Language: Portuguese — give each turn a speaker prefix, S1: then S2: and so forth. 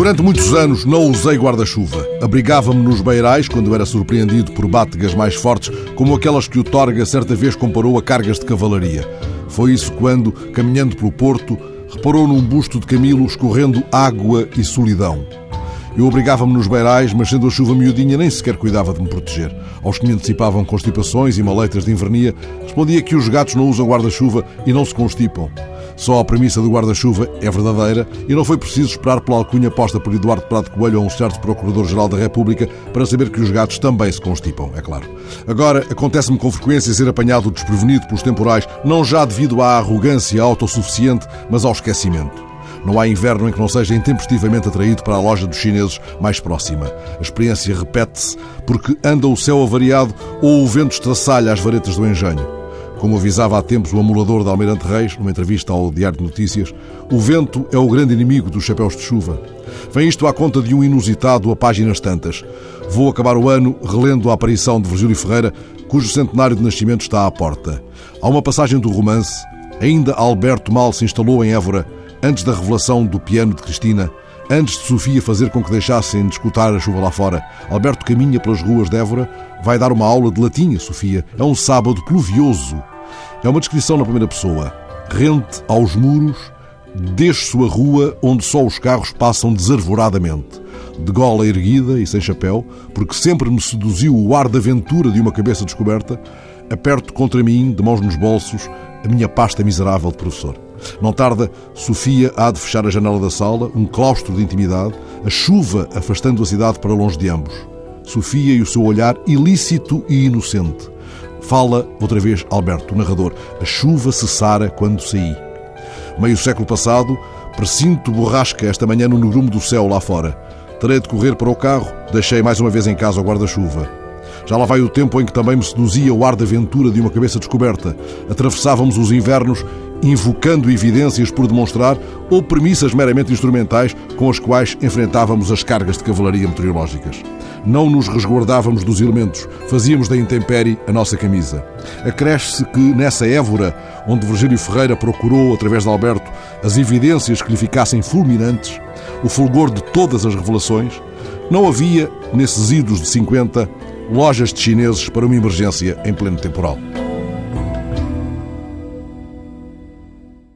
S1: Durante muitos anos não usei guarda-chuva. Abrigava-me nos beirais quando era surpreendido por bátegas mais fortes, como aquelas que o Torga certa vez comparou a cargas de cavalaria. Foi isso quando, caminhando pelo porto, reparou num busto de Camilo escorrendo água e solidão. Eu obrigava-me nos beirais, mas sendo a chuva miudinha, nem sequer cuidava de me proteger. Aos que me antecipavam constipações e maleitas de invernia, respondia que os gatos não usam guarda-chuva e não se constipam. Só a premissa do guarda-chuva é verdadeira e não foi preciso esperar pela alcunha posta por Eduardo Prado Coelho a um certo Procurador-Geral da República para saber que os gatos também se constipam, é claro. Agora, acontece-me com frequência ser apanhado desprevenido pelos temporais, não já devido à arrogância autossuficiente, mas ao esquecimento. Não há inverno em que não seja intempestivamente atraído para a loja dos chineses mais próxima. A experiência repete-se porque anda o céu avariado ou o vento estraçalha as varetas do engenho. Como avisava há tempos o amulador de Almirante Reis, numa entrevista ao Diário de Notícias, o vento é o grande inimigo dos chapéus de chuva. Vem isto à conta de um inusitado a páginas tantas. Vou acabar o ano relendo a aparição de Virgílio Ferreira, cujo centenário de nascimento está à porta. Há uma passagem do romance. Ainda Alberto mal se instalou em Évora, antes da revelação do piano de Cristina, antes de Sofia fazer com que deixassem de escutar a chuva lá fora. Alberto caminha pelas ruas de Évora, vai dar uma aula de latim a Sofia. É um sábado pluvioso. É uma descrição na primeira pessoa. Rente aos muros, desce sua rua onde só os carros passam desarvoradamente. De gola erguida e sem chapéu, porque sempre me seduziu o ar de aventura de uma cabeça descoberta, aperto contra mim, de mãos nos bolsos, a minha pasta miserável de professor. Não tarda, Sofia há de fechar a janela da sala, um claustro de intimidade, a chuva afastando a cidade para longe de ambos. Sofia e o seu olhar ilícito e inocente. Fala outra vez Alberto, o narrador. A chuva cessara quando saí. Meio século passado, precinto borrasca esta manhã no negrume do céu lá fora. Terei de correr para o carro, deixei mais uma vez em casa o guarda-chuva. Já lá vai o tempo em que também me seduzia o ar de aventura de uma cabeça descoberta. Atravessávamos os invernos invocando evidências por demonstrar ou premissas meramente instrumentais com as quais enfrentávamos as cargas de cavalaria meteorológicas não nos resguardávamos dos elementos, fazíamos da intempérie a nossa camisa. Acresce-se que nessa Évora, onde Virgílio Ferreira procurou, através de Alberto, as evidências que lhe ficassem fulminantes, o fulgor de todas as revelações, não havia, nesses idos de 50, lojas de chineses para uma emergência em pleno temporal.